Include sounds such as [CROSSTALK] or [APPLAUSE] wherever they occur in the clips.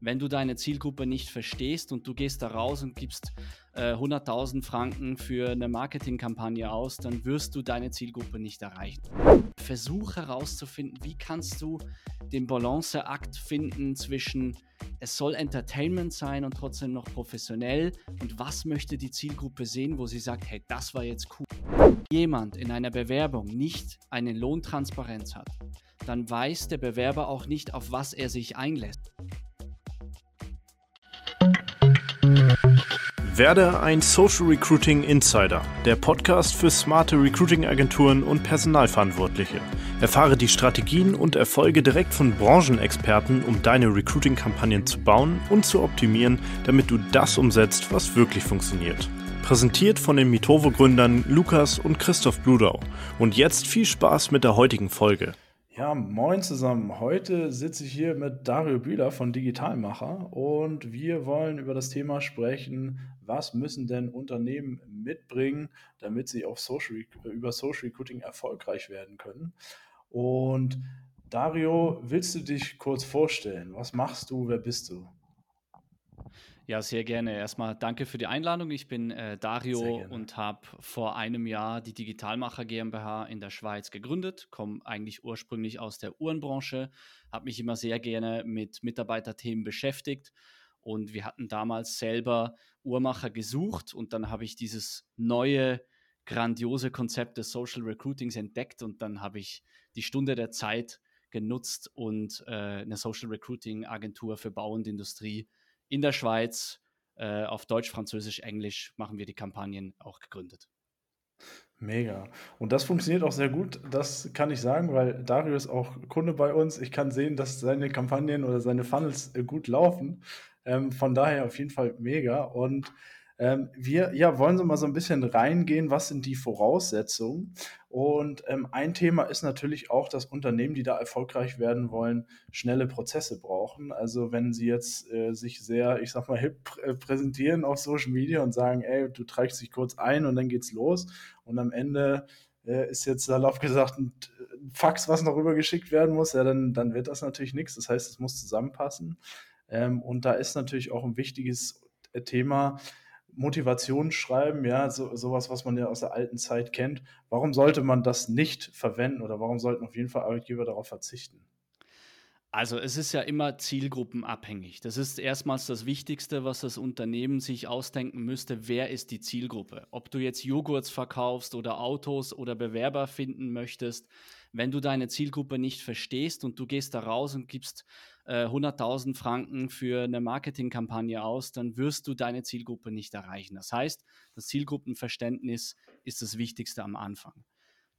wenn du deine Zielgruppe nicht verstehst und du gehst da raus und gibst äh, 100.000 Franken für eine Marketingkampagne aus, dann wirst du deine Zielgruppe nicht erreichen. Versuch herauszufinden, wie kannst du den Balanceakt finden zwischen es soll Entertainment sein und trotzdem noch professionell und was möchte die Zielgruppe sehen, wo sie sagt, hey, das war jetzt cool. Jemand in einer Bewerbung nicht eine Lohntransparenz hat, dann weiß der Bewerber auch nicht, auf was er sich einlässt. Werde ein Social Recruiting Insider, der Podcast für smarte Recruiting-Agenturen und Personalverantwortliche. Erfahre die Strategien und Erfolge direkt von Branchenexperten, um deine Recruiting-Kampagnen zu bauen und zu optimieren, damit du das umsetzt, was wirklich funktioniert. Präsentiert von den Mitovo-Gründern Lukas und Christoph Bludau. Und jetzt viel Spaß mit der heutigen Folge. Ja, moin zusammen. Heute sitze ich hier mit Dario Bühler von Digitalmacher und wir wollen über das Thema sprechen, was müssen denn Unternehmen mitbringen, damit sie auf Social, über Social Recruiting erfolgreich werden können. Und Dario, willst du dich kurz vorstellen? Was machst du? Wer bist du? Ja, sehr gerne. Erstmal danke für die Einladung. Ich bin äh, Dario und habe vor einem Jahr die Digitalmacher GmbH in der Schweiz gegründet, komme eigentlich ursprünglich aus der Uhrenbranche, habe mich immer sehr gerne mit Mitarbeiterthemen beschäftigt und wir hatten damals selber Uhrmacher gesucht und dann habe ich dieses neue, grandiose Konzept des Social Recruitings entdeckt und dann habe ich die Stunde der Zeit genutzt und äh, eine Social Recruiting Agentur für Bau und Industrie in der Schweiz äh, auf Deutsch, Französisch, Englisch machen wir die Kampagnen auch gegründet. Mega. Und das funktioniert auch sehr gut, das kann ich sagen, weil Dario ist auch Kunde bei uns. Ich kann sehen, dass seine Kampagnen oder seine Funnels äh, gut laufen. Ähm, von daher auf jeden Fall mega. Und ähm, wir ja, wollen so mal so ein bisschen reingehen, was sind die Voraussetzungen. Und ähm, ein Thema ist natürlich auch, dass Unternehmen, die da erfolgreich werden wollen, schnelle Prozesse brauchen. Also wenn sie jetzt äh, sich sehr, ich sag mal, hip äh, präsentieren auf Social Media und sagen, ey, du trägst dich kurz ein und dann geht's los. Und am Ende äh, ist jetzt salopp gesagt ein Fax, was noch rübergeschickt werden muss, ja, dann, dann wird das natürlich nichts. Das heißt, es muss zusammenpassen. Ähm, und da ist natürlich auch ein wichtiges äh, Thema, Motivationsschreiben, ja, so, sowas, was man ja aus der alten Zeit kennt. Warum sollte man das nicht verwenden oder warum sollten auf jeden Fall Arbeitgeber darauf verzichten? Also es ist ja immer zielgruppenabhängig. Das ist erstmals das Wichtigste, was das Unternehmen sich ausdenken müsste. Wer ist die Zielgruppe? Ob du jetzt Joghurts verkaufst oder Autos oder Bewerber finden möchtest, wenn du deine Zielgruppe nicht verstehst und du gehst da raus und gibst äh, 100.000 Franken für eine Marketingkampagne aus, dann wirst du deine Zielgruppe nicht erreichen. Das heißt, das Zielgruppenverständnis ist das Wichtigste am Anfang.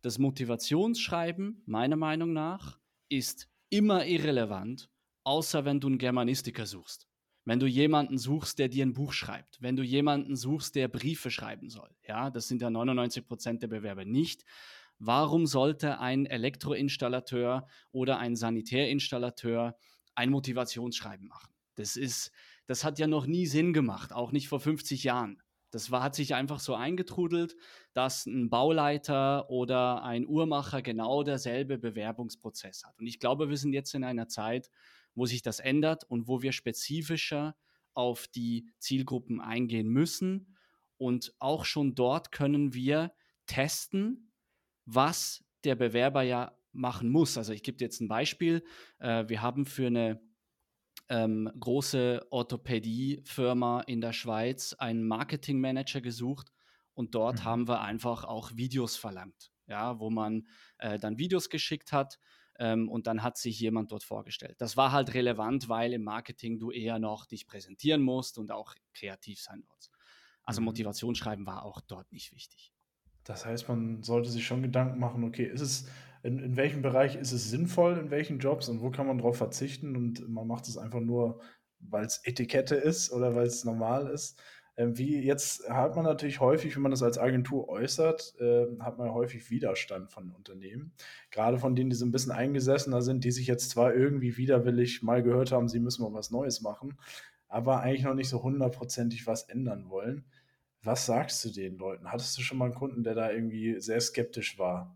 Das Motivationsschreiben, meiner Meinung nach, ist immer irrelevant, außer wenn du einen Germanistiker suchst. Wenn du jemanden suchst, der dir ein Buch schreibt, wenn du jemanden suchst, der Briefe schreiben soll, ja, das sind ja 99 Prozent der Bewerber nicht. Warum sollte ein Elektroinstallateur oder ein Sanitärinstallateur ein Motivationsschreiben machen? Das ist, das hat ja noch nie Sinn gemacht, auch nicht vor 50 Jahren. Das war, hat sich einfach so eingetrudelt, dass ein Bauleiter oder ein Uhrmacher genau derselbe Bewerbungsprozess hat. Und ich glaube, wir sind jetzt in einer Zeit, wo sich das ändert und wo wir spezifischer auf die Zielgruppen eingehen müssen. Und auch schon dort können wir testen, was der Bewerber ja machen muss. Also ich gebe dir jetzt ein Beispiel. Äh, wir haben für eine ähm, große Orthopädiefirma in der Schweiz einen Marketingmanager gesucht und dort mhm. haben wir einfach auch Videos verlangt, ja, wo man äh, dann Videos geschickt hat ähm, und dann hat sich jemand dort vorgestellt. Das war halt relevant, weil im Marketing du eher noch dich präsentieren musst und auch kreativ sein musst. Also mhm. Motivationsschreiben war auch dort nicht wichtig. Das heißt, man sollte sich schon Gedanken machen, okay, ist es, in, in welchem Bereich ist es sinnvoll, in welchen Jobs und wo kann man darauf verzichten und man macht es einfach nur, weil es Etikette ist oder weil es normal ist. Ähm, wie jetzt hat man natürlich häufig, wenn man das als Agentur äußert, äh, hat man häufig Widerstand von Unternehmen. Gerade von denen, die so ein bisschen eingesessener sind, die sich jetzt zwar irgendwie widerwillig mal gehört haben, sie müssen mal was Neues machen, aber eigentlich noch nicht so hundertprozentig was ändern wollen. Was sagst du den Leuten? Hattest du schon mal einen Kunden, der da irgendwie sehr skeptisch war?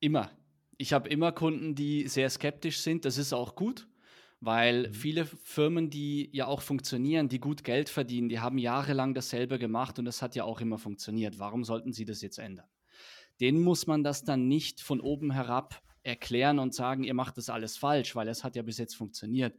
Immer. Ich habe immer Kunden, die sehr skeptisch sind. Das ist auch gut. Weil mhm. viele Firmen, die ja auch funktionieren, die gut Geld verdienen, die haben jahrelang dasselbe gemacht und das hat ja auch immer funktioniert. Warum sollten sie das jetzt ändern? Denen muss man das dann nicht von oben herab erklären und sagen, ihr macht das alles falsch, weil es hat ja bis jetzt funktioniert.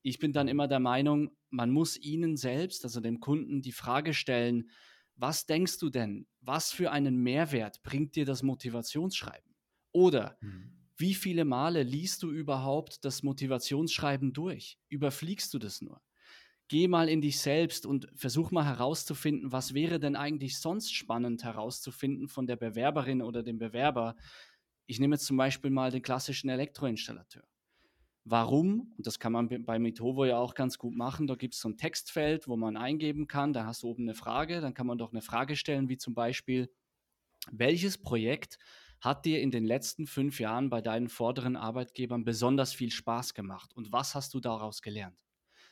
Ich bin dann immer der Meinung, man muss ihnen selbst, also dem Kunden, die Frage stellen, was denkst du denn, was für einen Mehrwert bringt dir das Motivationsschreiben? Oder mhm. Wie viele Male liest du überhaupt das Motivationsschreiben durch? Überfliegst du das nur? Geh mal in dich selbst und versuch mal herauszufinden, was wäre denn eigentlich sonst spannend herauszufinden von der Bewerberin oder dem Bewerber. Ich nehme jetzt zum Beispiel mal den klassischen Elektroinstallateur. Warum? Und das kann man bei Mitovo ja auch ganz gut machen. Da gibt es so ein Textfeld, wo man eingeben kann. Da hast du oben eine Frage. Dann kann man doch eine Frage stellen, wie zum Beispiel, welches Projekt hat dir in den letzten fünf Jahren bei deinen vorderen Arbeitgebern besonders viel Spaß gemacht und was hast du daraus gelernt?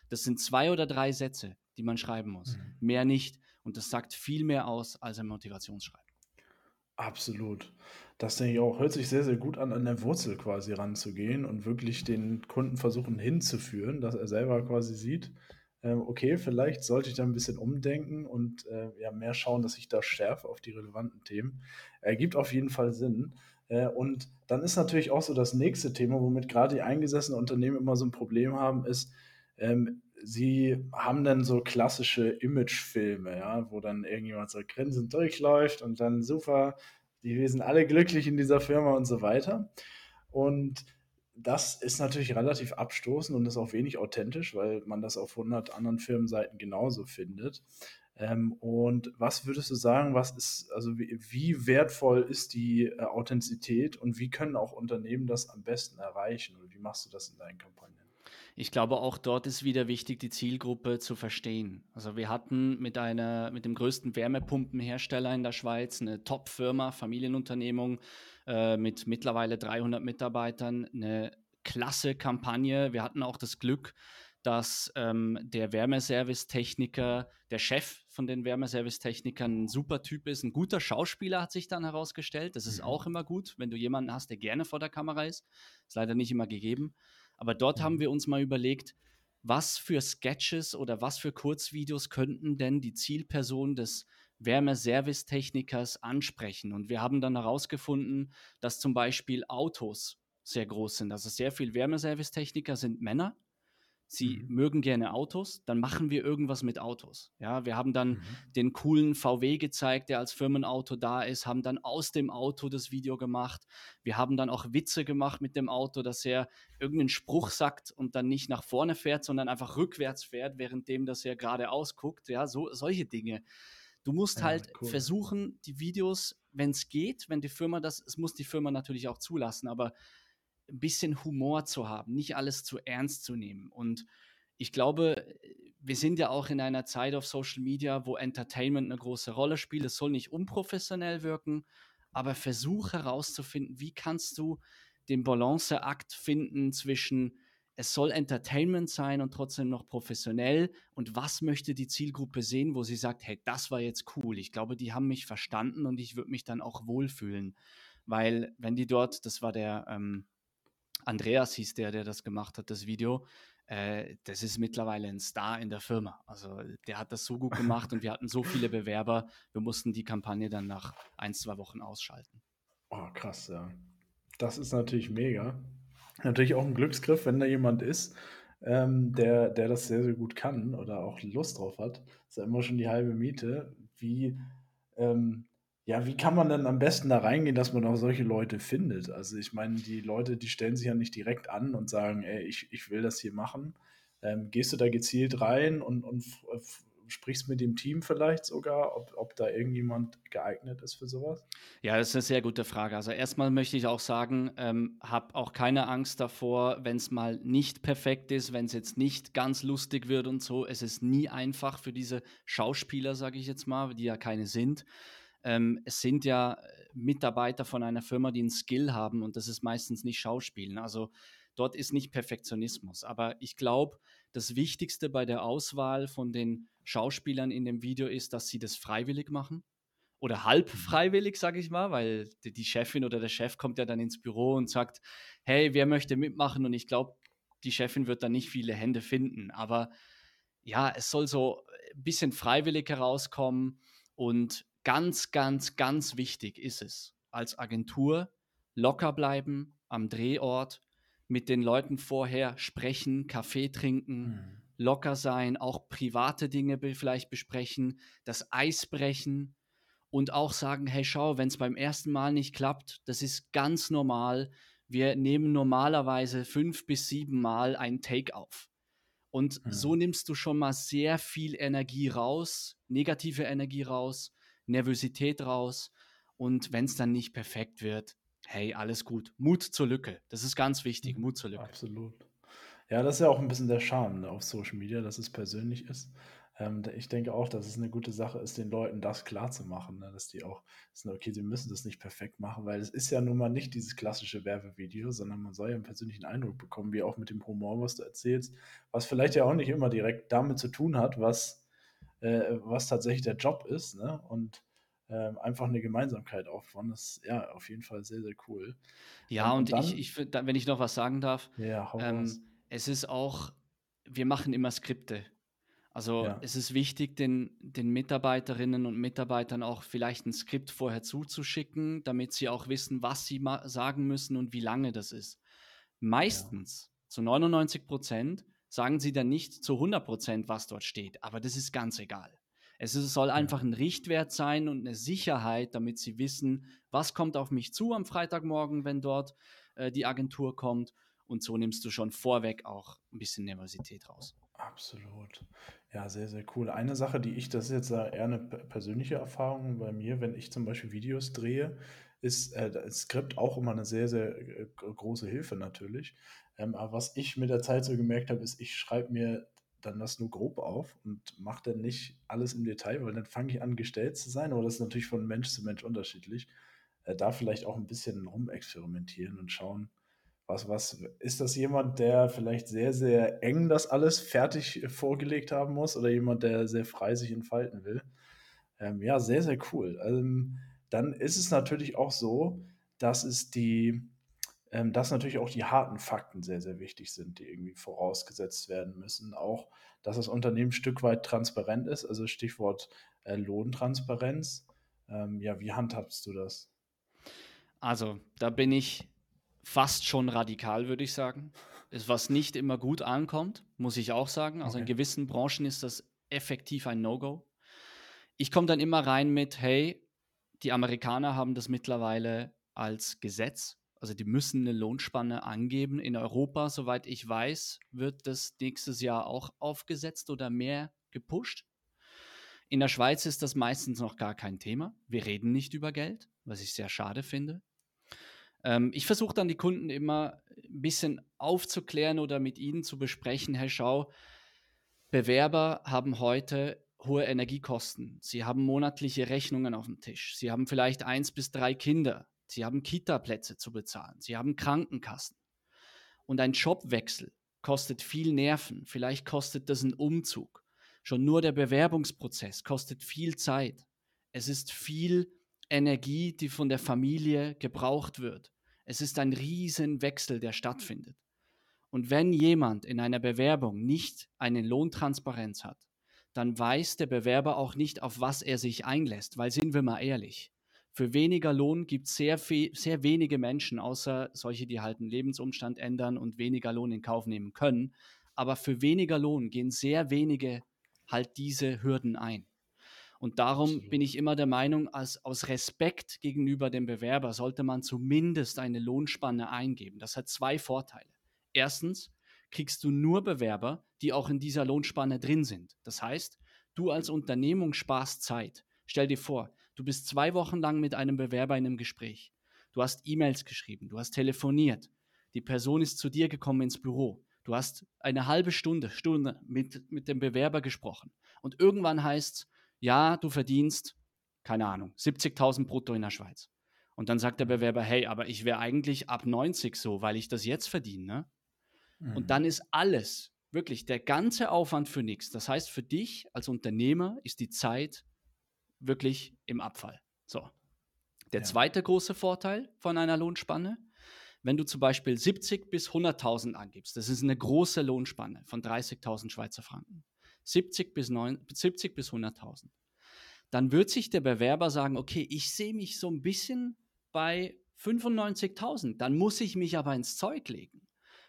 Das sind zwei oder drei Sätze, die man schreiben muss. Mhm. Mehr nicht. Und das sagt viel mehr aus als ein Motivationsschreiben. Absolut. Das denke ich auch. Hört sich sehr, sehr gut an, an der Wurzel quasi ranzugehen und wirklich den Kunden versuchen hinzuführen, dass er selber quasi sieht, okay, vielleicht sollte ich da ein bisschen umdenken und äh, ja, mehr schauen, dass ich da schärfe auf die relevanten Themen. Ergibt auf jeden Fall Sinn. Äh, und dann ist natürlich auch so das nächste Thema, womit gerade die eingesessenen Unternehmen immer so ein Problem haben, ist, ähm, sie haben dann so klassische Imagefilme, ja, wo dann irgendjemand so grinsend durchläuft und dann super, die, sind alle glücklich in dieser Firma und so weiter. Und das ist natürlich relativ abstoßend und ist auch wenig authentisch, weil man das auf 100 anderen Firmenseiten genauso findet. Ähm, und was würdest du sagen, was ist, also wie, wie wertvoll ist die äh, Authentizität und wie können auch Unternehmen das am besten erreichen? Oder wie machst du das in deinen Kampagnen? Ich glaube, auch dort ist wieder wichtig, die Zielgruppe zu verstehen. Also wir hatten mit einer, mit dem größten Wärmepumpenhersteller in der Schweiz eine Top-Firma, Familienunternehmung äh, mit mittlerweile 300 Mitarbeitern, eine klasse Kampagne. Wir hatten auch das Glück, dass ähm, der Wärmeservice-Techniker, der Chef von den Wärmeservice-Technikern ein super Typ ist, ein guter Schauspieler hat sich dann herausgestellt. Das ist mhm. auch immer gut, wenn du jemanden hast, der gerne vor der Kamera ist. Ist leider nicht immer gegeben. Aber dort mhm. haben wir uns mal überlegt, was für Sketches oder was für Kurzvideos könnten denn die Zielperson des Wärmeservice-Technikers ansprechen. Und wir haben dann herausgefunden, dass zum Beispiel Autos sehr groß sind. Also sehr viel Wärmeservice-Techniker sind Männer sie mhm. mögen gerne Autos, dann machen wir irgendwas mit Autos. Ja, wir haben dann mhm. den coolen VW gezeigt, der als Firmenauto da ist, haben dann aus dem Auto das Video gemacht. Wir haben dann auch Witze gemacht mit dem Auto, dass er irgendeinen Spruch sagt und dann nicht nach vorne fährt, sondern einfach rückwärts fährt, währenddem das er geradeaus guckt. Ja, so solche Dinge. Du musst ja, halt cool. versuchen, die Videos, wenn es geht, wenn die Firma das, es muss die Firma natürlich auch zulassen, aber ein bisschen Humor zu haben, nicht alles zu ernst zu nehmen. Und ich glaube, wir sind ja auch in einer Zeit auf Social Media, wo Entertainment eine große Rolle spielt. Es soll nicht unprofessionell wirken, aber versuch herauszufinden, wie kannst du den Balanceakt finden zwischen es soll Entertainment sein und trotzdem noch professionell und was möchte die Zielgruppe sehen, wo sie sagt, hey, das war jetzt cool. Ich glaube, die haben mich verstanden und ich würde mich dann auch wohlfühlen, weil wenn die dort, das war der ähm, Andreas hieß der, der das gemacht hat, das Video. Äh, das ist mittlerweile ein Star in der Firma. Also der hat das so gut gemacht und wir hatten so viele Bewerber, wir mussten die Kampagne dann nach ein, zwei Wochen ausschalten. Oh, krass, ja. Das ist natürlich mega. Natürlich auch ein Glücksgriff, wenn da jemand ist, ähm, der, der das sehr, sehr gut kann oder auch Lust drauf hat. Das ist ja immer schon die halbe Miete. Wie, ähm, ja, wie kann man denn am besten da reingehen, dass man auch solche Leute findet? Also ich meine, die Leute, die stellen sich ja nicht direkt an und sagen, ey, ich, ich will das hier machen. Ähm, gehst du da gezielt rein und, und sprichst mit dem Team vielleicht sogar, ob, ob da irgendjemand geeignet ist für sowas? Ja, das ist eine sehr gute Frage. Also erstmal möchte ich auch sagen, ähm, hab auch keine Angst davor, wenn es mal nicht perfekt ist, wenn es jetzt nicht ganz lustig wird und so. Es ist nie einfach für diese Schauspieler, sage ich jetzt mal, die ja keine sind. Ähm, es sind ja äh, Mitarbeiter von einer Firma, die einen Skill haben und das ist meistens nicht Schauspielen. Also dort ist nicht Perfektionismus. Aber ich glaube, das Wichtigste bei der Auswahl von den Schauspielern in dem Video ist, dass sie das freiwillig machen. Oder halb mhm. freiwillig, sage ich mal, weil die Chefin oder der Chef kommt ja dann ins Büro und sagt, hey, wer möchte mitmachen? Und ich glaube, die Chefin wird da nicht viele Hände finden. Aber ja, es soll so ein bisschen freiwillig herauskommen. Und ganz, ganz, ganz wichtig ist es, als Agentur locker bleiben am Drehort, mit den Leuten vorher sprechen, Kaffee trinken, mhm. locker sein, auch private Dinge vielleicht besprechen, das Eis brechen und auch sagen, hey, schau, wenn es beim ersten Mal nicht klappt, das ist ganz normal. Wir nehmen normalerweise fünf bis sieben Mal einen Take auf. Und mhm. so nimmst du schon mal sehr viel Energie raus, negative Energie raus, Nervosität raus. Und wenn es dann nicht perfekt wird, hey, alles gut. Mut zur Lücke. Das ist ganz wichtig. Mut zur Lücke. Absolut. Ja, das ist ja auch ein bisschen der Charme ne, auf Social Media, dass es persönlich ist. Ähm, ich denke auch, dass es eine gute Sache ist, den Leuten das klar zu machen, ne? dass die auch wissen, okay, sie müssen das nicht perfekt machen, weil es ist ja nun mal nicht dieses klassische Werbevideo, sondern man soll ja einen persönlichen Eindruck bekommen, wie auch mit dem Humor, was du erzählst, was vielleicht ja auch nicht immer direkt damit zu tun hat, was, äh, was tatsächlich der Job ist, ne? Und ähm, einfach eine Gemeinsamkeit aufbauen. Das ist ja auf jeden Fall sehr, sehr cool. Ja, ähm, und, und dann, ich, ich wenn ich noch was sagen darf, ja, ähm, es ist auch, wir machen immer Skripte. Also ja. es ist wichtig, den, den Mitarbeiterinnen und Mitarbeitern auch vielleicht ein Skript vorher zuzuschicken, damit sie auch wissen, was sie sagen müssen und wie lange das ist. Meistens, ja. zu 99 Prozent, sagen sie dann nicht zu 100 Prozent, was dort steht, aber das ist ganz egal. Es soll einfach ein Richtwert sein und eine Sicherheit, damit sie wissen, was kommt auf mich zu am Freitagmorgen, wenn dort äh, die Agentur kommt. Und so nimmst du schon vorweg auch ein bisschen Nervosität raus. Absolut. Ja, sehr, sehr cool. Eine Sache, die ich, das ist jetzt eher eine persönliche Erfahrung bei mir, wenn ich zum Beispiel Videos drehe, ist äh, das Skript auch immer eine sehr, sehr äh, große Hilfe natürlich. Ähm, aber was ich mit der Zeit so gemerkt habe, ist, ich schreibe mir dann das nur grob auf und mache dann nicht alles im Detail, weil dann fange ich an, gestellt zu sein. Aber das ist natürlich von Mensch zu Mensch unterschiedlich. Äh, da vielleicht auch ein bisschen rumexperimentieren und schauen, was, was, ist das jemand, der vielleicht sehr, sehr eng das alles fertig vorgelegt haben muss oder jemand, der sehr frei sich entfalten will? Ähm, ja, sehr, sehr cool. Ähm, dann ist es natürlich auch so, dass es die, ähm, dass natürlich auch die harten Fakten sehr, sehr wichtig sind, die irgendwie vorausgesetzt werden müssen. Auch, dass das Unternehmen ein Stück weit transparent ist, also Stichwort äh, Lohntransparenz. Ähm, ja, wie handhabst du das? Also, da bin ich fast schon radikal, würde ich sagen. Ist, was nicht immer gut ankommt, muss ich auch sagen. Also okay. in gewissen Branchen ist das effektiv ein No-Go. Ich komme dann immer rein mit, hey, die Amerikaner haben das mittlerweile als Gesetz. Also die müssen eine Lohnspanne angeben. In Europa, soweit ich weiß, wird das nächstes Jahr auch aufgesetzt oder mehr gepusht. In der Schweiz ist das meistens noch gar kein Thema. Wir reden nicht über Geld, was ich sehr schade finde. Ähm, ich versuche dann die Kunden immer ein bisschen aufzuklären oder mit ihnen zu besprechen, hey schau, Bewerber haben heute hohe Energiekosten. Sie haben monatliche Rechnungen auf dem Tisch. Sie haben vielleicht eins bis drei Kinder. Sie haben Kita-Plätze zu bezahlen. Sie haben Krankenkassen. Und ein Jobwechsel kostet viel Nerven. Vielleicht kostet das einen Umzug. Schon nur der Bewerbungsprozess kostet viel Zeit. Es ist viel Energie, die von der Familie gebraucht wird. Es ist ein Riesenwechsel, der stattfindet. Und wenn jemand in einer Bewerbung nicht eine Lohntransparenz hat, dann weiß der Bewerber auch nicht, auf was er sich einlässt, weil sind wir mal ehrlich, für weniger Lohn gibt es sehr, sehr wenige Menschen, außer solche, die halt einen Lebensumstand ändern und weniger Lohn in Kauf nehmen können. Aber für weniger Lohn gehen sehr wenige halt diese Hürden ein. Und darum Absolut. bin ich immer der Meinung, als, aus Respekt gegenüber dem Bewerber sollte man zumindest eine Lohnspanne eingeben. Das hat zwei Vorteile. Erstens kriegst du nur Bewerber, die auch in dieser Lohnspanne drin sind. Das heißt, du als Unternehmung sparst Zeit. Stell dir vor, du bist zwei Wochen lang mit einem Bewerber in einem Gespräch. Du hast E-Mails geschrieben, du hast telefoniert. Die Person ist zu dir gekommen ins Büro. Du hast eine halbe Stunde, Stunde mit, mit dem Bewerber gesprochen. Und irgendwann heißt es, ja, du verdienst, keine Ahnung, 70.000 brutto in der Schweiz. Und dann sagt der. Bewerber, hey, aber ich wäre eigentlich ab 90 so, weil ich das jetzt verdiene. Ne? Mhm. Und dann ist alles, wirklich der ganze Aufwand für nichts. Das heißt, für dich als Unternehmer ist die Zeit wirklich im Abfall. So. Der ja. zweite große Vorteil von einer Lohnspanne, wenn du zum Beispiel 70 bis 100.000 angibst, das ist eine große Lohnspanne von 30.000 Schweizer Franken, 70 bis, 70 bis 100.000, dann wird sich der Bewerber sagen, okay, ich sehe mich so ein bisschen bei 95.000, dann muss ich mich aber ins Zeug legen.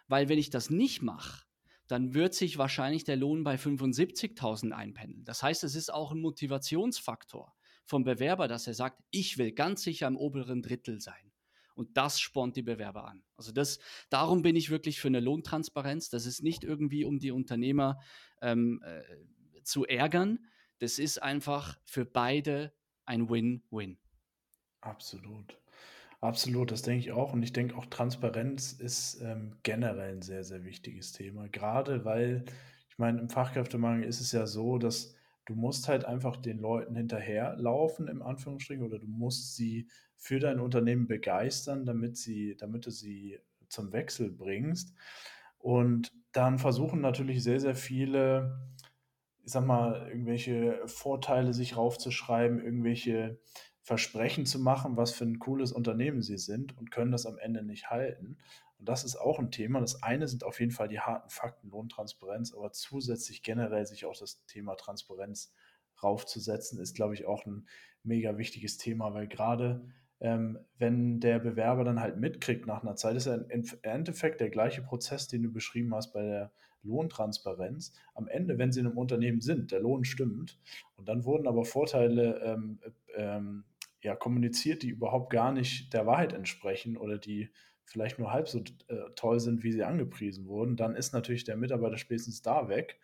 Weil wenn ich das nicht mache, dann wird sich wahrscheinlich der Lohn bei 75.000 einpendeln. Das heißt, es ist auch ein Motivationsfaktor vom Bewerber, dass er sagt, ich will ganz sicher im oberen Drittel sein. Und das spornt die Bewerber an. Also das, darum bin ich wirklich für eine Lohntransparenz. Das ist nicht irgendwie, um die Unternehmer ähm, äh, zu ärgern. Das ist einfach für beide ein Win-Win. Absolut. Absolut, das denke ich auch. Und ich denke auch, Transparenz ist ähm, generell ein sehr, sehr wichtiges Thema. Gerade weil, ich meine, im Fachkräftemangel ist es ja so, dass du musst halt einfach den Leuten hinterherlaufen, im Anführungsstrichen, oder du musst sie für dein Unternehmen begeistern, damit, sie, damit du sie zum Wechsel bringst. Und dann versuchen natürlich sehr, sehr viele, ich sag mal, irgendwelche Vorteile sich raufzuschreiben, irgendwelche Versprechen zu machen, was für ein cooles Unternehmen sie sind und können das am Ende nicht halten. Und das ist auch ein Thema. Das eine sind auf jeden Fall die harten Fakten, Lohntransparenz, aber zusätzlich generell sich auch das Thema Transparenz raufzusetzen, ist, glaube ich, auch ein mega wichtiges Thema, weil gerade ähm, wenn der Bewerber dann halt mitkriegt nach einer Zeit, ist ja im Endeffekt der gleiche Prozess, den du beschrieben hast bei der Lohntransparenz. Am Ende, wenn sie in einem Unternehmen sind, der Lohn stimmt und dann wurden aber Vorteile ähm, ähm, ja, kommuniziert, die überhaupt gar nicht der Wahrheit entsprechen oder die vielleicht nur halb so äh, toll sind, wie sie angepriesen wurden, dann ist natürlich der Mitarbeiter spätestens da weg.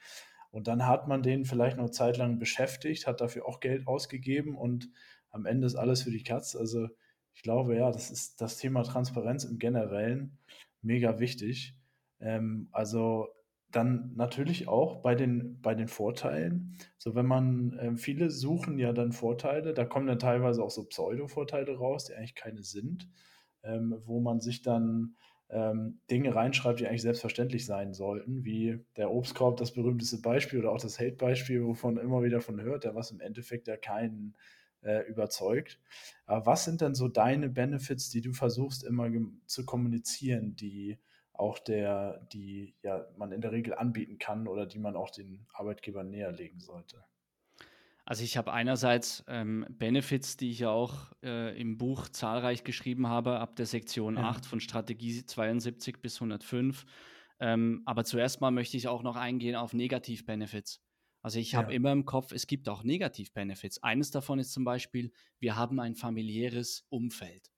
Und dann hat man den vielleicht noch zeitlang beschäftigt, hat dafür auch Geld ausgegeben und am Ende ist alles für die Katz. Also ich glaube, ja, das ist das Thema Transparenz im Generellen mega wichtig. Ähm, also dann natürlich auch bei den, bei den Vorteilen. So, wenn man, äh, viele suchen ja dann Vorteile, da kommen dann teilweise auch so Pseudo-Vorteile raus, die eigentlich keine sind, ähm, wo man sich dann ähm, Dinge reinschreibt, die eigentlich selbstverständlich sein sollten, wie der Obstkorb, das berühmteste Beispiel oder auch das Hate-Beispiel, wovon immer wieder von hört, der was im Endeffekt ja keinen äh, überzeugt. Aber was sind denn so deine Benefits, die du versuchst immer zu kommunizieren, die auch der, die ja man in der Regel anbieten kann oder die man auch den Arbeitgebern näherlegen sollte? Also ich habe einerseits ähm, Benefits, die ich ja auch äh, im Buch zahlreich geschrieben habe, ab der Sektion ja. 8 von Strategie 72 bis 105. Ähm, aber zuerst mal möchte ich auch noch eingehen auf Negativ-Benefits. Also ich habe ja. immer im Kopf, es gibt auch Negativ-Benefits. Eines davon ist zum Beispiel, wir haben ein familiäres Umfeld.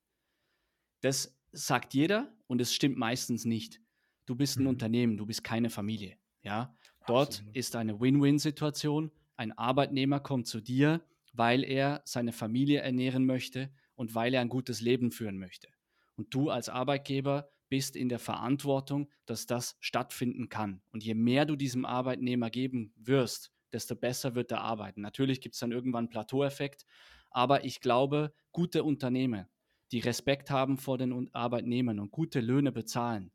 Das sagt jeder und es stimmt meistens nicht. Du bist ein mhm. Unternehmen, du bist keine Familie. Ja, dort Absolut. ist eine Win-Win-Situation. Ein Arbeitnehmer kommt zu dir, weil er seine Familie ernähren möchte und weil er ein gutes Leben führen möchte. Und du als Arbeitgeber bist in der Verantwortung, dass das stattfinden kann. Und je mehr du diesem Arbeitnehmer geben wirst, desto besser wird er arbeiten. Natürlich gibt es dann irgendwann einen Plateaueffekt, aber ich glaube, gute Unternehmen, die Respekt haben vor den Arbeitnehmern und gute Löhne bezahlen,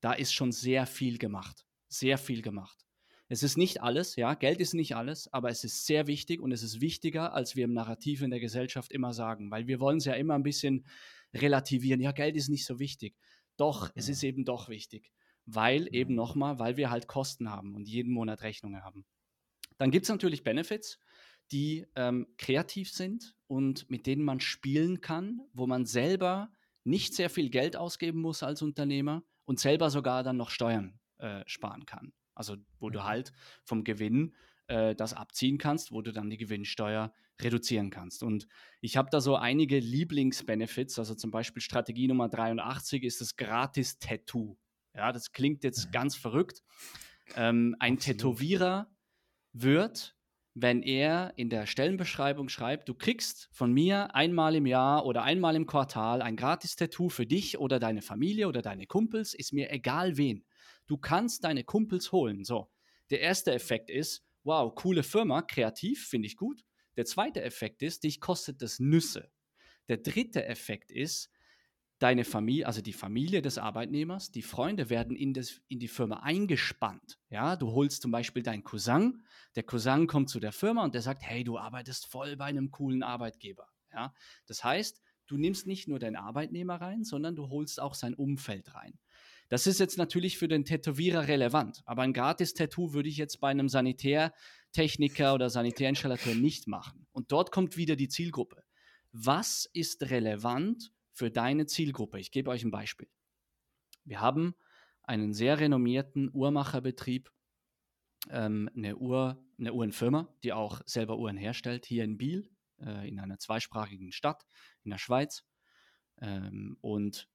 da ist schon sehr viel gemacht. Sehr viel gemacht. Es ist nicht alles, ja, Geld ist nicht alles, aber es ist sehr wichtig und es ist wichtiger, als wir im Narrativ in der Gesellschaft immer sagen, weil wir wollen es ja immer ein bisschen relativieren. Ja, Geld ist nicht so wichtig. Doch, es ist eben doch wichtig, weil eben nochmal, weil wir halt Kosten haben und jeden Monat Rechnungen haben. Dann gibt es natürlich Benefits, die ähm, kreativ sind und mit denen man spielen kann, wo man selber nicht sehr viel Geld ausgeben muss als Unternehmer und selber sogar dann noch Steuern äh, sparen kann. Also wo du mhm. halt vom Gewinn äh, das abziehen kannst, wo du dann die Gewinnsteuer reduzieren kannst. Und ich habe da so einige Lieblingsbenefits, also zum Beispiel Strategie Nummer 83 ist das Gratis-Tattoo. Ja, das klingt jetzt mhm. ganz verrückt. Ähm, ein Absolut. Tätowierer wird wenn er in der Stellenbeschreibung schreibt, du kriegst von mir einmal im Jahr oder einmal im Quartal ein Gratis-Tattoo für dich oder deine Familie oder deine Kumpels, ist mir egal wen. Du kannst deine Kumpels holen. So, der erste Effekt ist, wow, coole Firma, kreativ, finde ich gut. Der zweite Effekt ist, dich kostet das Nüsse. Der dritte Effekt ist, deine Familie, also die Familie des Arbeitnehmers, die Freunde werden in, das, in die Firma eingespannt. Ja, du holst zum Beispiel deinen Cousin, der Cousin kommt zu der Firma und der sagt, hey, du arbeitest voll bei einem coolen Arbeitgeber. Ja, das heißt, du nimmst nicht nur deinen Arbeitnehmer rein, sondern du holst auch sein Umfeld rein. Das ist jetzt natürlich für den Tätowierer relevant, aber ein Gratis-Tattoo würde ich jetzt bei einem Sanitärtechniker oder Sanitärinstallateur nicht machen. Und dort kommt wieder die Zielgruppe. Was ist relevant für deine Zielgruppe? Ich gebe euch ein Beispiel. Wir haben einen sehr renommierten Uhrmacherbetrieb, ähm, eine, Uhr, eine Uhrenfirma, die auch selber Uhren herstellt, hier in Biel, äh, in einer zweisprachigen Stadt in der Schweiz. Ähm, und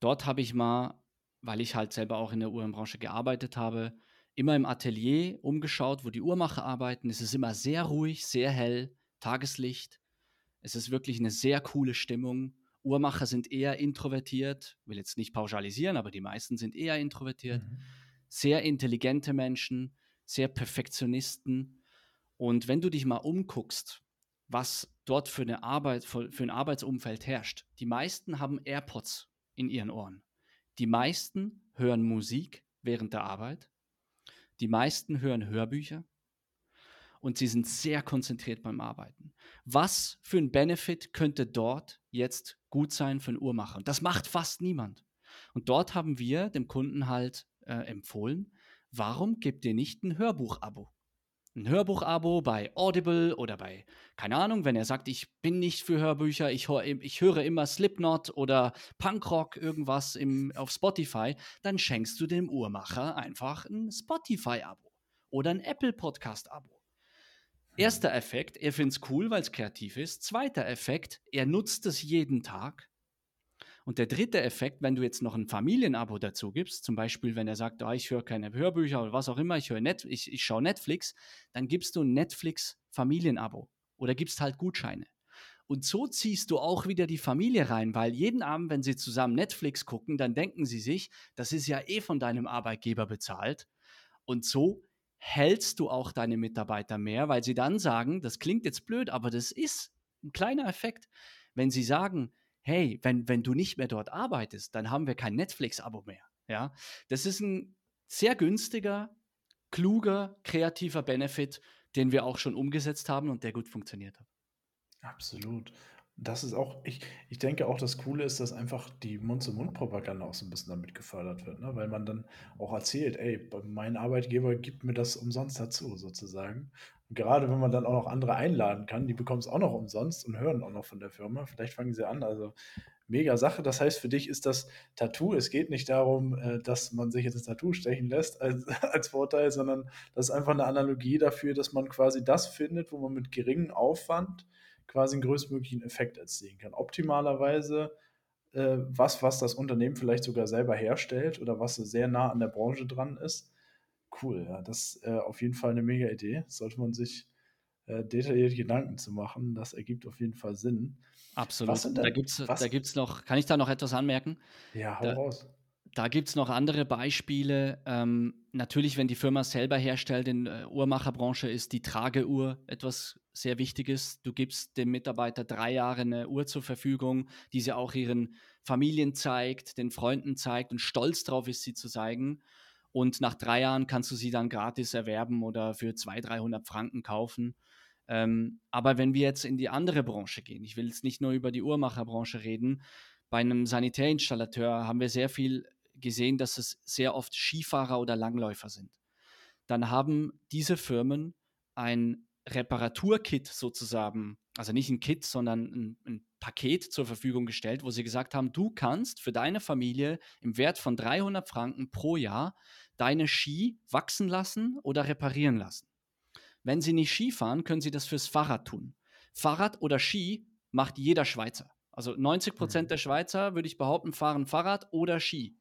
dort habe ich mal weil ich halt selber auch in der Uhrenbranche gearbeitet habe, immer im Atelier umgeschaut, wo die Uhrmacher arbeiten. Es ist immer sehr ruhig, sehr hell, Tageslicht. Es ist wirklich eine sehr coole Stimmung. Uhrmacher sind eher introvertiert, will jetzt nicht pauschalisieren, aber die meisten sind eher introvertiert. Mhm. Sehr intelligente Menschen, sehr Perfektionisten. Und wenn du dich mal umguckst, was dort für, eine Arbeit, für ein Arbeitsumfeld herrscht, die meisten haben AirPods in ihren Ohren. Die meisten hören Musik während der Arbeit. Die meisten hören Hörbücher. Und sie sind sehr konzentriert beim Arbeiten. Was für ein Benefit könnte dort jetzt gut sein für einen Uhrmacher? das macht fast niemand. Und dort haben wir dem Kunden halt äh, empfohlen, warum gebt ihr nicht ein Hörbuch-Abo? ein Hörbuch-Abo bei Audible oder bei, keine Ahnung, wenn er sagt, ich bin nicht für Hörbücher, ich, hör, ich höre immer Slipknot oder Punkrock, irgendwas im, auf Spotify, dann schenkst du dem Uhrmacher einfach ein Spotify-Abo oder ein Apple Podcast-Abo. Hm. Erster Effekt, er findet es cool, weil es kreativ ist. Zweiter Effekt, er nutzt es jeden Tag. Und der dritte Effekt, wenn du jetzt noch ein Familienabo dazu gibst, zum Beispiel, wenn er sagt, oh, ich höre keine Hörbücher oder was auch immer, ich, Net ich, ich schaue Netflix, dann gibst du ein Netflix-Familienabo oder gibst halt Gutscheine. Und so ziehst du auch wieder die Familie rein, weil jeden Abend, wenn sie zusammen Netflix gucken, dann denken sie sich, das ist ja eh von deinem Arbeitgeber bezahlt. Und so hältst du auch deine Mitarbeiter mehr, weil sie dann sagen, das klingt jetzt blöd, aber das ist ein kleiner Effekt. Wenn sie sagen, hey, wenn, wenn du nicht mehr dort arbeitest, dann haben wir kein Netflix-Abo mehr. Ja, das ist ein sehr günstiger, kluger, kreativer Benefit, den wir auch schon umgesetzt haben und der gut funktioniert hat. Absolut. Das ist auch, ich, ich denke auch, das Coole ist, dass einfach die Mund-zu-Mund-Propaganda auch so ein bisschen damit gefördert wird, ne? weil man dann auch erzählt, ey, mein Arbeitgeber gibt mir das umsonst dazu, sozusagen. Und gerade wenn man dann auch noch andere einladen kann, die bekommen es auch noch umsonst und hören auch noch von der Firma. Vielleicht fangen sie an. Also mega Sache. Das heißt, für dich ist das Tattoo, es geht nicht darum, äh, dass man sich jetzt ein Tattoo stechen lässt [LAUGHS] als, als Vorteil, sondern das ist einfach eine Analogie dafür, dass man quasi das findet, wo man mit geringem Aufwand quasi einen größtmöglichen Effekt erzielen kann. Optimalerweise äh, was, was das Unternehmen vielleicht sogar selber herstellt oder was sehr nah an der Branche dran ist. Cool, ja, das ist äh, auf jeden Fall eine mega Idee. Sollte man sich äh, detailliert Gedanken zu machen. Das ergibt auf jeden Fall Sinn. Absolut. Da gibt es noch, kann ich da noch etwas anmerken? Ja, hau da, raus. Da gibt es noch andere Beispiele. Ähm, natürlich, wenn die Firma selber herstellt, in der Uhrmacherbranche ist die Trageuhr etwas sehr Wichtiges. Du gibst dem Mitarbeiter drei Jahre eine Uhr zur Verfügung, die sie auch ihren Familien zeigt, den Freunden zeigt und stolz darauf ist, sie zu zeigen. Und nach drei Jahren kannst du sie dann gratis erwerben oder für 200, 300 Franken kaufen. Ähm, aber wenn wir jetzt in die andere Branche gehen, ich will jetzt nicht nur über die Uhrmacherbranche reden, bei einem Sanitärinstallateur haben wir sehr viel gesehen, dass es sehr oft Skifahrer oder Langläufer sind. Dann haben diese Firmen ein Reparaturkit sozusagen, also nicht ein Kit, sondern ein, ein, Paket zur Verfügung gestellt, wo sie gesagt haben, du kannst für deine Familie im Wert von 300 Franken pro Jahr deine Ski wachsen lassen oder reparieren lassen. Wenn sie nicht Ski fahren, können sie das fürs Fahrrad tun. Fahrrad oder Ski macht jeder Schweizer. Also 90 Prozent mhm. der Schweizer, würde ich behaupten, fahren Fahrrad oder Ski.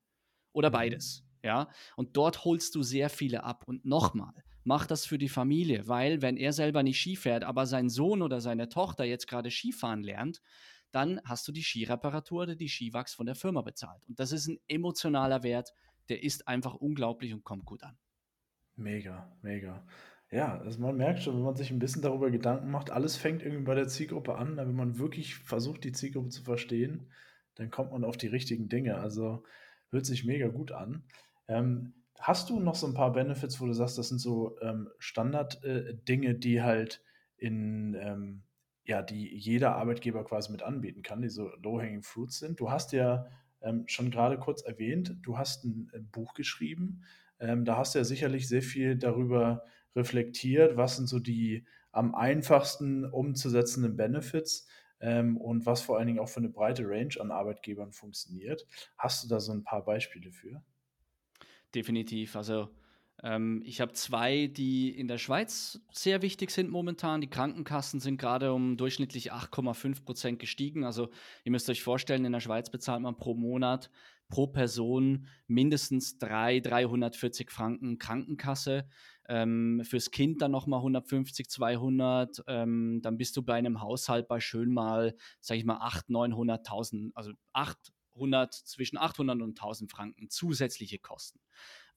Oder mhm. beides. Ja, und dort holst du sehr viele ab. Und nochmal, mach das für die Familie, weil wenn er selber nicht Ski fährt, aber sein Sohn oder seine Tochter jetzt gerade Skifahren lernt, dann hast du die Skireparatur oder die Skiwachs von der Firma bezahlt. Und das ist ein emotionaler Wert, der ist einfach unglaublich und kommt gut an. Mega, mega. Ja, also man merkt schon, wenn man sich ein bisschen darüber Gedanken macht, alles fängt irgendwie bei der Zielgruppe an. Wenn man wirklich versucht, die Zielgruppe zu verstehen, dann kommt man auf die richtigen Dinge. Also Hört sich mega gut an. Ähm, hast du noch so ein paar Benefits, wo du sagst, das sind so ähm, Standard-Dinge, äh, die halt in, ähm, ja, die jeder Arbeitgeber quasi mit anbieten kann, die so low-hanging fruits sind. Du hast ja ähm, schon gerade kurz erwähnt, du hast ein, ein Buch geschrieben. Ähm, da hast du ja sicherlich sehr viel darüber reflektiert, was sind so die am einfachsten umzusetzenden Benefits ähm, und was vor allen Dingen auch für eine breite Range an Arbeitgebern funktioniert. Hast du da so ein paar Beispiele für? Definitiv. Also ähm, ich habe zwei, die in der Schweiz sehr wichtig sind momentan. Die Krankenkassen sind gerade um durchschnittlich 8,5 Prozent gestiegen. Also ihr müsst euch vorstellen, in der Schweiz bezahlt man pro Monat pro Person mindestens 3, 340 Franken Krankenkasse. Ähm, fürs Kind dann nochmal 150, 200. Ähm, dann bist du bei einem Haushalt bei schön mal, sag ich mal, 800, 900.000, also 800, zwischen 800 und 1000 Franken zusätzliche Kosten.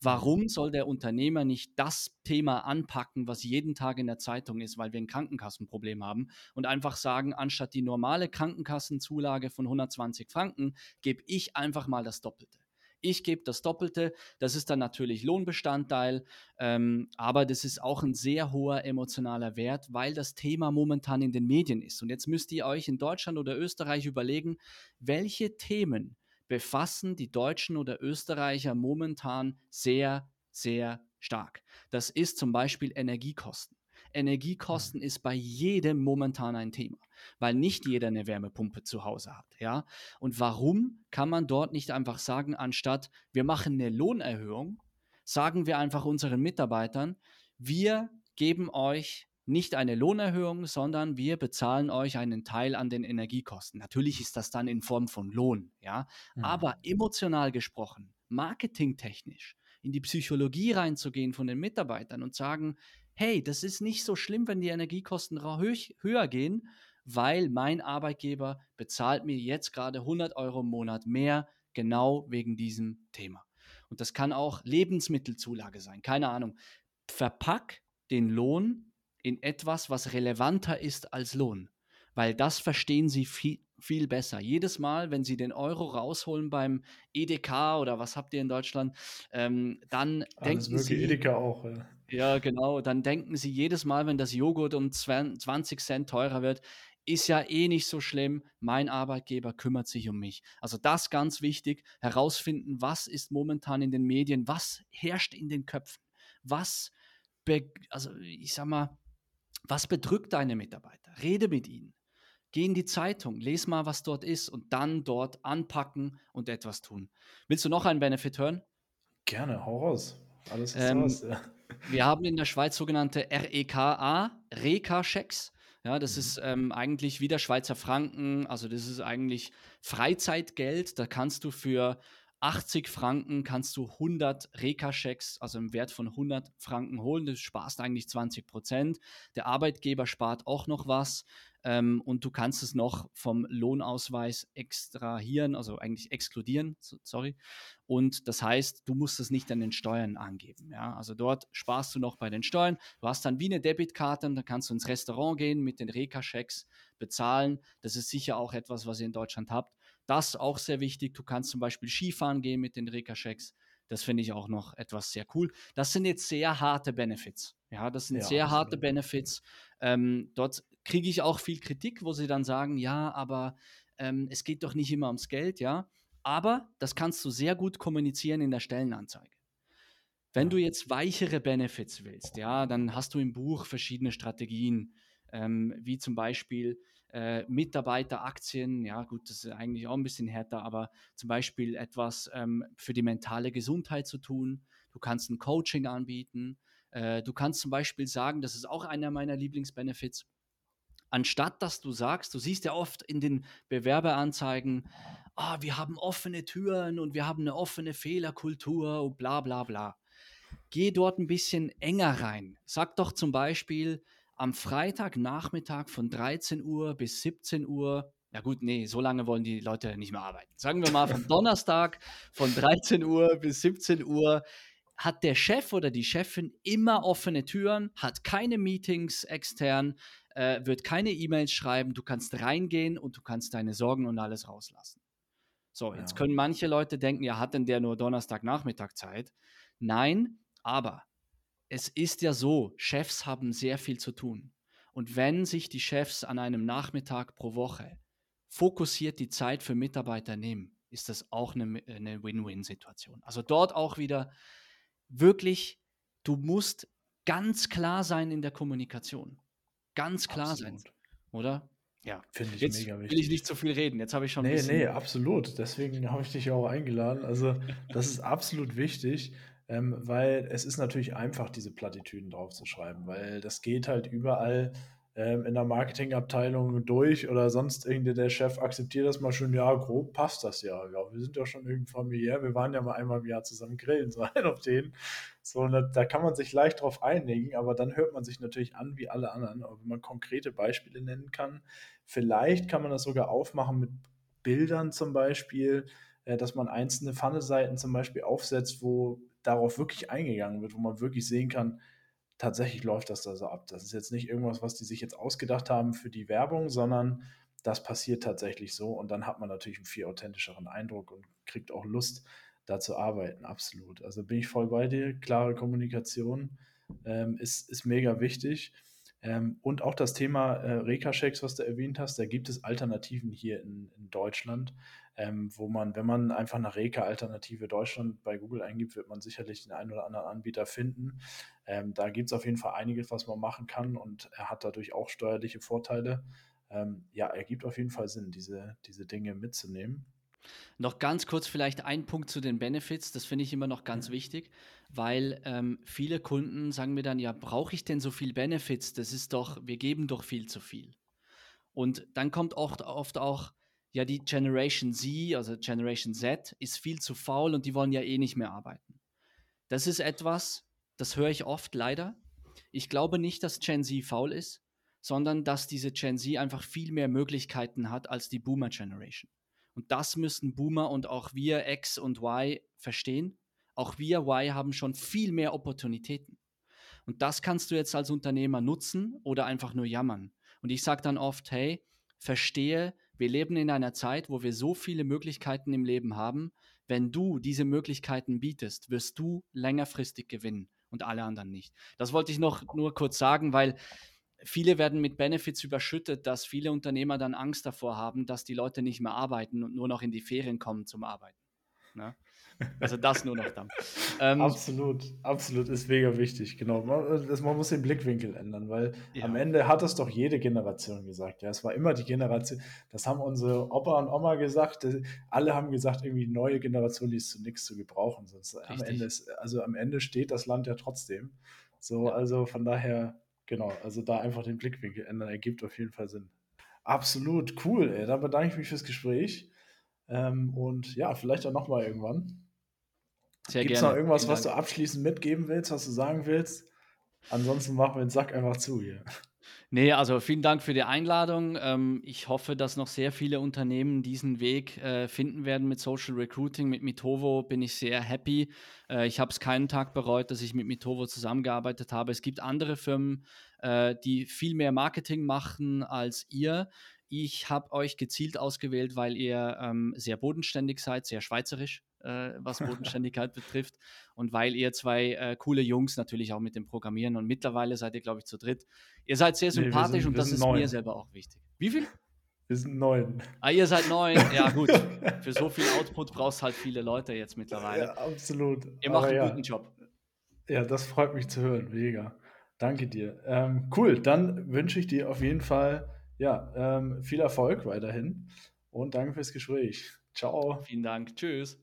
Warum soll der Unternehmer nicht das Thema anpacken, was jeden Tag in der Zeitung ist, weil wir ein Krankenkassenproblem haben und einfach sagen, anstatt die normale Krankenkassenzulage von 120 Franken, gebe ich einfach mal das Doppelte. Ich gebe das Doppelte, das ist dann natürlich Lohnbestandteil, ähm, aber das ist auch ein sehr hoher emotionaler Wert, weil das Thema momentan in den Medien ist. Und jetzt müsst ihr euch in Deutschland oder Österreich überlegen, welche Themen befassen die Deutschen oder Österreicher momentan sehr, sehr stark. Das ist zum Beispiel Energiekosten. Energiekosten mhm. ist bei jedem momentan ein Thema, weil nicht jeder eine Wärmepumpe zu Hause hat, ja? Und warum kann man dort nicht einfach sagen, anstatt wir machen eine Lohnerhöhung, sagen wir einfach unseren Mitarbeitern, wir geben euch nicht eine Lohnerhöhung, sondern wir bezahlen euch einen Teil an den Energiekosten. Natürlich ist das dann in Form von Lohn, ja, mhm. aber emotional gesprochen, marketingtechnisch, in die Psychologie reinzugehen von den Mitarbeitern und sagen, hey, das ist nicht so schlimm, wenn die Energiekosten höher gehen, weil mein Arbeitgeber bezahlt mir jetzt gerade 100 Euro im Monat mehr, genau wegen diesem Thema. Und das kann auch Lebensmittelzulage sein, keine Ahnung. Verpack den Lohn in etwas, was relevanter ist als Lohn. Weil das verstehen sie viel, viel besser. Jedes Mal, wenn sie den Euro rausholen beim EDK oder was habt ihr in Deutschland, ähm, dann Alles denken sie. Edeka auch, ja. Ja, genau. Dann denken sie jedes Mal, wenn das Joghurt um 20 Cent teurer wird, ist ja eh nicht so schlimm. Mein Arbeitgeber kümmert sich um mich. Also das ganz wichtig, herausfinden, was ist momentan in den Medien, was herrscht in den Köpfen, was, also ich sag mal, was bedrückt deine Mitarbeiter? Rede mit ihnen. Geh in die Zeitung, lese mal, was dort ist und dann dort anpacken und etwas tun. Willst du noch einen Benefit hören? Gerne, hau raus. Alles ist ähm, raus, ja. Wir haben in der Schweiz sogenannte REKA, Reka-Checks. Ja, das mhm. ist ähm, eigentlich wieder Schweizer Franken, also das ist eigentlich Freizeitgeld. Da kannst du für 80 Franken kannst du 100 Reka-Schecks, also im Wert von 100 Franken holen. Du sparst eigentlich 20 Prozent. Der Arbeitgeber spart auch noch was ähm, und du kannst es noch vom Lohnausweis extrahieren, also eigentlich exkludieren, sorry. Und das heißt, du musst es nicht an den Steuern angeben. Ja? Also dort sparst du noch bei den Steuern. Du hast dann wie eine Debitkarte, dann kannst du ins Restaurant gehen mit den Reka-Schecks bezahlen. Das ist sicher auch etwas, was ihr in Deutschland habt. Das auch sehr wichtig. Du kannst zum Beispiel Skifahren gehen mit den Reka-Checks. Das finde ich auch noch etwas sehr cool. Das sind jetzt sehr harte Benefits. Ja, das sind ja, sehr harte Benefits. Ähm, dort kriege ich auch viel Kritik, wo sie dann sagen, ja, aber ähm, es geht doch nicht immer ums Geld, ja. Aber das kannst du sehr gut kommunizieren in der Stellenanzeige. Wenn du jetzt weichere Benefits willst, ja, dann hast du im Buch verschiedene Strategien, ähm, wie zum Beispiel äh, Mitarbeiteraktien, ja gut, das ist eigentlich auch ein bisschen härter, aber zum Beispiel etwas ähm, für die mentale Gesundheit zu tun. Du kannst ein Coaching anbieten. Äh, du kannst zum Beispiel sagen, das ist auch einer meiner Lieblingsbenefits, anstatt dass du sagst, du siehst ja oft in den Bewerberanzeigen, ah, wir haben offene Türen und wir haben eine offene Fehlerkultur und bla bla bla. Geh dort ein bisschen enger rein. Sag doch zum Beispiel, am Freitagnachmittag von 13 Uhr bis 17 Uhr. Ja gut, nee, so lange wollen die Leute nicht mehr arbeiten. Sagen wir mal, vom [LAUGHS] Donnerstag von 13 Uhr bis 17 Uhr hat der Chef oder die Chefin immer offene Türen, hat keine Meetings extern, äh, wird keine E-Mails schreiben, du kannst reingehen und du kannst deine Sorgen und alles rauslassen. So, jetzt ja. können manche Leute denken, ja, hat denn der nur Donnerstagnachmittag Zeit? Nein, aber es ist ja so, Chefs haben sehr viel zu tun. Und wenn sich die Chefs an einem Nachmittag pro Woche fokussiert die Zeit für Mitarbeiter nehmen, ist das auch eine, eine Win-Win-Situation. Also dort auch wieder wirklich, du musst ganz klar sein in der Kommunikation. Ganz klar Absolut. sein, oder? Ja, finde ich Jetzt mega wichtig. will ich nicht zu viel reden. Jetzt habe ich schon ein Nee, bisschen nee, absolut. Deswegen habe ich dich auch eingeladen. Also, das ist absolut wichtig, ähm, weil es ist natürlich einfach, diese Plattitüden draufzuschreiben, weil das geht halt überall ähm, in der Marketingabteilung durch oder sonst irgendwie der Chef akzeptiert das mal schon, ja, grob passt das ja. Ja, wir sind ja schon irgendwie familiär, wir waren ja mal einmal im Jahr zusammen grillen, [LAUGHS] so ein auf den. So, da, da kann man sich leicht drauf einigen, aber dann hört man sich natürlich an wie alle anderen. Aber wenn man konkrete Beispiele nennen kann, vielleicht kann man das sogar aufmachen mit Bildern zum Beispiel, äh, dass man einzelne Pfanne-Seiten zum Beispiel aufsetzt, wo darauf wirklich eingegangen wird, wo man wirklich sehen kann, tatsächlich läuft das da so ab. Das ist jetzt nicht irgendwas, was die sich jetzt ausgedacht haben für die Werbung, sondern das passiert tatsächlich so und dann hat man natürlich einen viel authentischeren Eindruck und kriegt auch Lust, da zu arbeiten. Absolut. Also bin ich voll bei dir. Klare Kommunikation ähm, ist, ist mega wichtig. Ähm, und auch das Thema äh, Reka-Checks, was du erwähnt hast, da gibt es Alternativen hier in, in Deutschland, ähm, wo man, wenn man einfach nach Reka-Alternative Deutschland bei Google eingibt, wird man sicherlich den einen oder anderen Anbieter finden. Ähm, da gibt es auf jeden Fall einiges, was man machen kann und er hat dadurch auch steuerliche Vorteile. Ähm, ja, er gibt auf jeden Fall Sinn, diese, diese Dinge mitzunehmen. Noch ganz kurz vielleicht ein Punkt zu den Benefits, das finde ich immer noch ganz mhm. wichtig, weil ähm, viele Kunden sagen mir dann, ja, brauche ich denn so viel Benefits? Das ist doch, wir geben doch viel zu viel. Und dann kommt oft, oft auch, ja, die Generation Z, also Generation Z, ist viel zu faul und die wollen ja eh nicht mehr arbeiten. Das ist etwas, das höre ich oft leider. Ich glaube nicht, dass Gen Z faul ist, sondern dass diese Gen Z einfach viel mehr Möglichkeiten hat als die Boomer Generation. Und das müssen Boomer und auch wir X und Y verstehen. Auch wir Y haben schon viel mehr Opportunitäten. Und das kannst du jetzt als Unternehmer nutzen oder einfach nur jammern. Und ich sage dann oft, hey, verstehe, wir leben in einer Zeit, wo wir so viele Möglichkeiten im Leben haben. Wenn du diese Möglichkeiten bietest, wirst du längerfristig gewinnen und alle anderen nicht. Das wollte ich noch nur kurz sagen, weil viele werden mit Benefits überschüttet, dass viele Unternehmer dann Angst davor haben, dass die Leute nicht mehr arbeiten und nur noch in die Ferien kommen zum Arbeiten. Ne? Also das nur noch dann. Ähm, absolut, absolut ist mega wichtig, genau. Man, das, man muss den Blickwinkel ändern, weil ja. am Ende hat es doch jede Generation gesagt. Ja, es war immer die Generation, das haben unsere Opa und Oma gesagt, alle haben gesagt, irgendwie neue Generation, die ist zu nichts zu gebrauchen. Sonst am Ende ist, also am Ende steht das Land ja trotzdem. So, ja. also von daher Genau, also da einfach den Blickwinkel ändern, ergibt auf jeden Fall Sinn. Absolut, cool, ey. Dann bedanke ich mich fürs Gespräch. Ähm, und ja, vielleicht auch nochmal irgendwann. Sehr Gibt es noch irgendwas, was du abschließend mitgeben willst, was du sagen willst? Ansonsten machen wir den Sack einfach zu hier. Nee, also vielen Dank für die Einladung. Ähm, ich hoffe, dass noch sehr viele Unternehmen diesen Weg äh, finden werden mit Social Recruiting. Mit Mitovo bin ich sehr happy. Äh, ich habe es keinen Tag bereut, dass ich mit Mitovo zusammengearbeitet habe. Es gibt andere Firmen, äh, die viel mehr Marketing machen als ihr. Ich habe euch gezielt ausgewählt, weil ihr ähm, sehr bodenständig seid, sehr schweizerisch, äh, was [LAUGHS] Bodenständigkeit betrifft. Und weil ihr zwei äh, coole Jungs natürlich auch mit dem Programmieren und mittlerweile seid ihr, glaube ich, zu dritt. Ihr seid sehr sympathisch nee, sind, und das ist neun. mir selber auch wichtig. Wie viel? Wir sind neun. Ah, ihr seid neun. Ja, gut. [LAUGHS] Für so viel Output brauchst halt viele Leute jetzt mittlerweile. Ja, absolut. Ihr macht Aber einen ja. guten Job. Ja, das freut mich zu hören. Mega. Danke dir. Ähm, cool. Dann wünsche ich dir auf jeden Fall ja, ähm, viel Erfolg weiterhin und danke fürs Gespräch. Ciao. Vielen Dank. Tschüss.